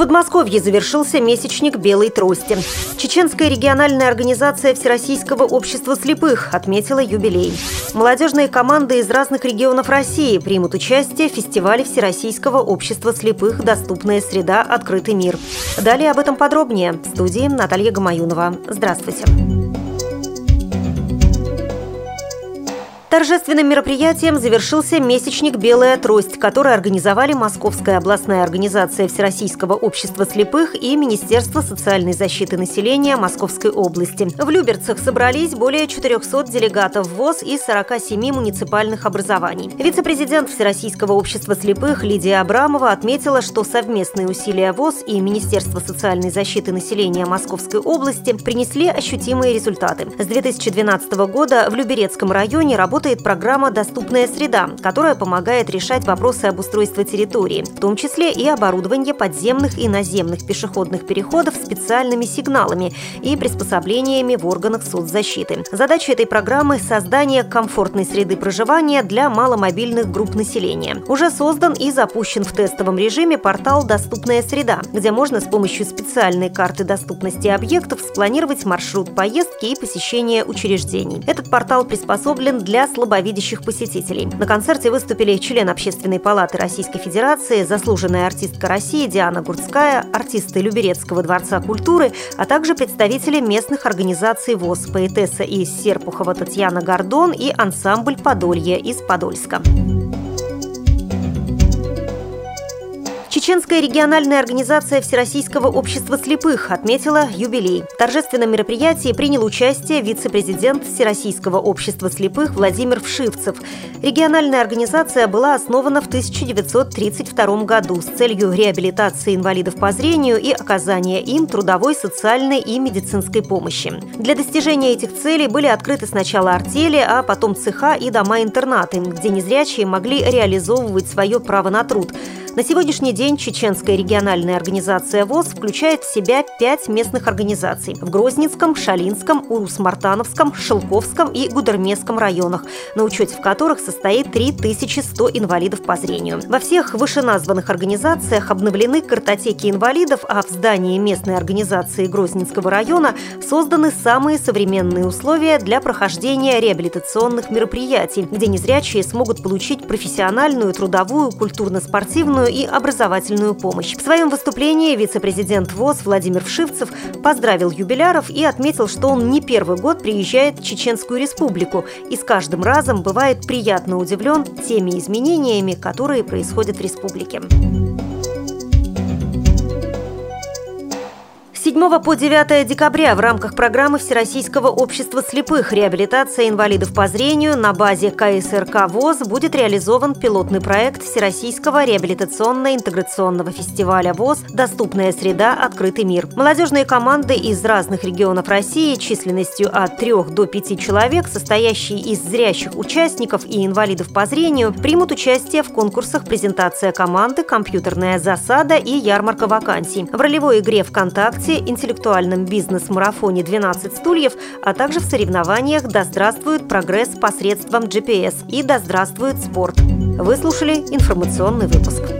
Подмосковье завершился месячник белой трости. Чеченская региональная организация Всероссийского общества слепых отметила юбилей. Молодежные команды из разных регионов России примут участие в фестивале Всероссийского общества слепых «Доступная среда. Открытый мир». Далее об этом подробнее. В студии Наталья Гамаюнова. Здравствуйте. Торжественным мероприятием завершился месячник «Белая трость», который организовали Московская областная организация Всероссийского общества слепых и Министерство социальной защиты населения Московской области. В Люберцах собрались более 400 делегатов ВОЗ из 47 муниципальных образований. Вице-президент Всероссийского общества слепых Лидия Абрамова отметила, что совместные усилия ВОЗ и Министерства социальной защиты населения Московской области принесли ощутимые результаты. С 2012 года в Люберецком районе работает работает программа «Доступная среда», которая помогает решать вопросы обустройства территории, в том числе и оборудование подземных и наземных пешеходных переходов специальными сигналами и приспособлениями в органах соцзащиты. Задача этой программы – создание комфортной среды проживания для маломобильных групп населения. Уже создан и запущен в тестовом режиме портал «Доступная среда», где можно с помощью специальной карты доступности объектов спланировать маршрут поездки и посещения учреждений. Этот портал приспособлен для слабовидящих посетителей. На концерте выступили член Общественной палаты Российской Федерации, заслуженная артистка России Диана Гурцкая, артисты Люберецкого дворца культуры, а также представители местных организаций ВОЗ, поэтесса из Серпухова Татьяна Гордон и ансамбль «Подолье» из Подольска. Чеченская региональная организация Всероссийского общества слепых отметила юбилей. В торжественном мероприятии принял участие вице-президент Всероссийского общества слепых Владимир Вшивцев. Региональная организация была основана в 1932 году с целью реабилитации инвалидов по зрению и оказания им трудовой, социальной и медицинской помощи. Для достижения этих целей были открыты сначала артели, а потом цеха и дома-интернаты, где незрячие могли реализовывать свое право на труд – на сегодняшний день Чеченская региональная организация ВОЗ включает в себя пять местных организаций в Грозненском, Шалинском, Урус-Мартановском, Шелковском и Гудермесском районах, на учете в которых состоит 3100 инвалидов по зрению. Во всех вышеназванных организациях обновлены картотеки инвалидов, а в здании местной организации Грозненского района созданы самые современные условия для прохождения реабилитационных мероприятий, где незрячие смогут получить профессиональную, трудовую, культурно-спортивную социальную и образовательную помощь. В своем выступлении вице-президент ВОЗ Владимир Вшивцев поздравил юбиляров и отметил, что он не первый год приезжает в Чеченскую республику и с каждым разом бывает приятно удивлен теми изменениями, которые происходят в республике. 7 по 9 декабря в рамках программы Всероссийского общества слепых «Реабилитация инвалидов по зрению» на базе КСРК ВОЗ будет реализован пилотный проект Всероссийского реабилитационно-интеграционного фестиваля ВОЗ «Доступная среда. Открытый мир». Молодежные команды из разных регионов России численностью от 3 до 5 человек, состоящие из зрящих участников и инвалидов по зрению, примут участие в конкурсах «Презентация команды», «Компьютерная засада» и «Ярмарка вакансий». В ролевой игре ВКонтакте интеллектуальном бизнес-марафоне «12 стульев», а также в соревнованиях «Да здравствует прогресс посредством GPS» и «Да здравствует спорт». Вы слушали информационный выпуск.